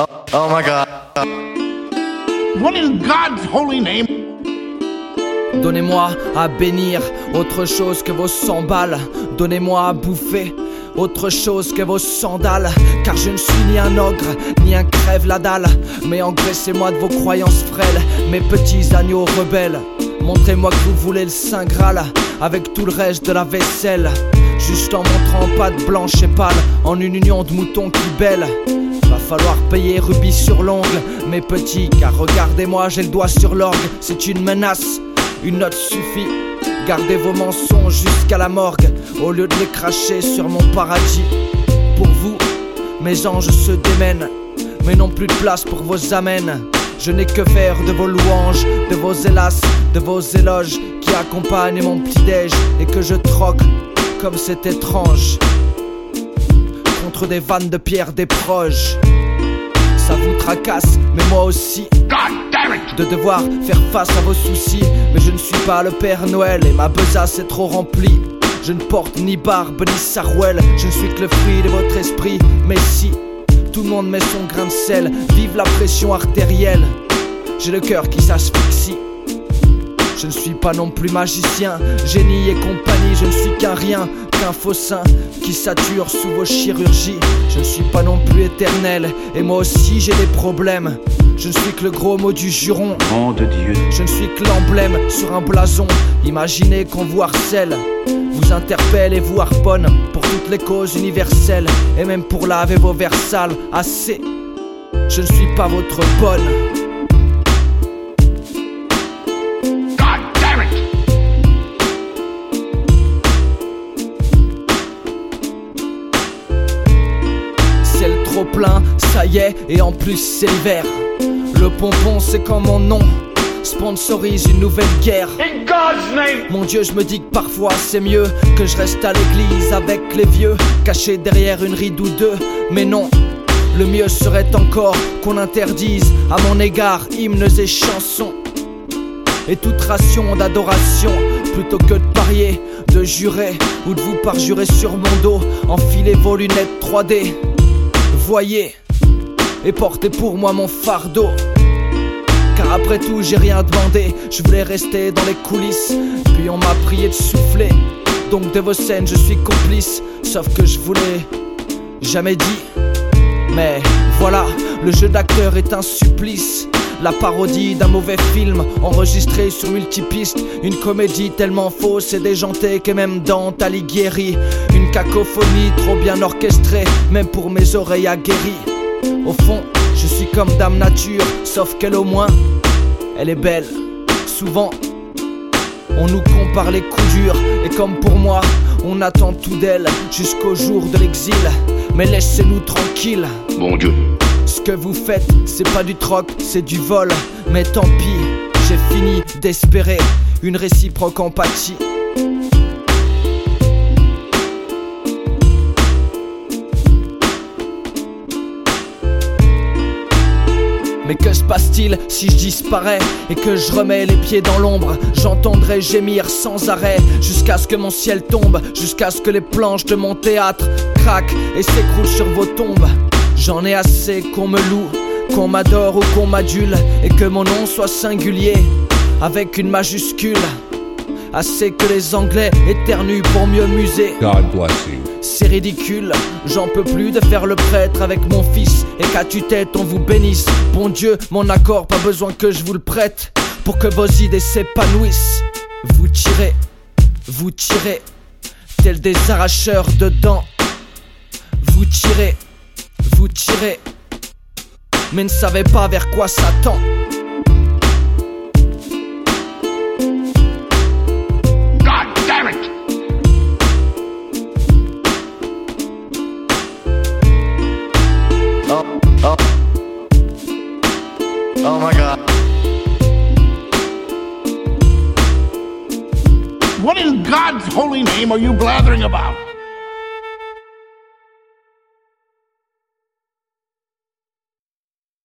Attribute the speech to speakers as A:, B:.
A: Oh, oh my god.
B: What in God's holy name?
C: Donnez-moi à bénir autre chose que vos cent balles. Donnez-moi à bouffer autre chose que vos sandales. Car je ne suis ni un ogre, ni un crève la dalle. Mais engraissez-moi de vos croyances frêles, mes petits agneaux rebelles. Montrez-moi que vous voulez le Saint Graal avec tout le reste de la vaisselle. Juste en montrant patte blanche et pâle en une union de moutons qui belle. Va falloir payer rubis sur l'ongle, mes petits, car regardez-moi, j'ai le doigt sur l'orgue, c'est une menace. Une note suffit, gardez vos mensonges jusqu'à la morgue, au lieu de les cracher sur mon paradis. Pour vous, mes anges se démènent, mais non plus de place pour vos amènes. Je n'ai que faire de vos louanges, de vos hélas, de vos éloges qui accompagnent mon petit-déj et que je troque comme c'est étrange contre des vannes de pierre des proches. Ça vous tracasse, mais moi aussi.
B: God damn it!
C: De devoir faire face à vos soucis, mais je ne suis pas le Père Noël et ma besace est trop remplie. Je ne porte ni barbe ni sarouel, je ne suis que le fruit de votre esprit. Mais si tout le monde met son grain de sel, vive la pression artérielle. J'ai le cœur qui s'asphyxie. Je ne suis pas non plus magicien, génie et compagnie, je ne suis qu'un rien, qu'un faux sein qui sature sous vos chirurgies. Je ne suis pas non plus éternel, et moi aussi j'ai des problèmes. Je ne suis que le gros mot du juron.
D: Nom de Dieu.
C: Je ne suis que l'emblème sur un blason. Imaginez qu'on vous harcèle, vous interpelle et vous harponne pour toutes les causes universelles, et même pour laver vos verres sales. Assez, je ne suis pas votre bonne. Trop plein, ça y est, et en plus c'est l'hiver. Le pompon c'est comme mon nom, sponsorise une nouvelle guerre.
B: In God's name!
C: Mon Dieu, je me dis que parfois c'est mieux que je reste à l'église avec les vieux, caché derrière une ride ou deux. Mais non, le mieux serait encore qu'on interdise à mon égard hymnes et chansons. Et toute ration d'adoration, plutôt que de parier, de jurer ou de vous parjurer sur mon dos, enfilez vos lunettes 3D. Et portez pour moi mon fardeau. Car après tout, j'ai rien demandé. Je voulais rester dans les coulisses. Puis on m'a prié de souffler. Donc de vos scènes, je suis complice. Sauf que je voulais jamais dit. Mais voilà, le jeu d'acteur est un supplice. La parodie d'un mauvais film enregistré sur multipiste. Une comédie tellement fausse et déjantée que même Dante Alighieri. Une cacophonie trop bien orchestrée, même pour mes oreilles aguerries. Au fond, je suis comme Dame Nature, sauf qu'elle au moins, elle est belle. Souvent, on nous compare les coups durs, et comme pour moi, on attend tout d'elle jusqu'au jour de l'exil. Mais laissez-nous tranquilles.
D: Mon Dieu.
C: Ce que vous faites, c'est pas du troc, c'est du vol. Mais tant pis, j'ai fini d'espérer une réciproque empathie. Mais que se passe-t-il si je disparais et que je remets les pieds dans l'ombre? J'entendrai gémir sans arrêt jusqu'à ce que mon ciel tombe, jusqu'à ce que les planches de mon théâtre craquent et s'écroulent sur vos tombes. J'en ai assez qu'on me loue, qu'on m'adore ou qu'on m'adule et que mon nom soit singulier avec une majuscule. Assez que les Anglais éternuent pour mieux muser.
E: God bless you.
C: C'est ridicule, j'en peux plus de faire le prêtre avec mon fils et qu'à tue-tête on vous bénisse. Bon Dieu, mon accord, pas besoin que je vous le prête pour que vos idées s'épanouissent. Vous tirez, vous tirez, tels des arracheurs de dents. Vous tirez, vous tirez, mais ne savez pas vers quoi ça.
B: God damn it!
A: Oh, oh. Oh my god.
B: What in God's holy name are you blathering about?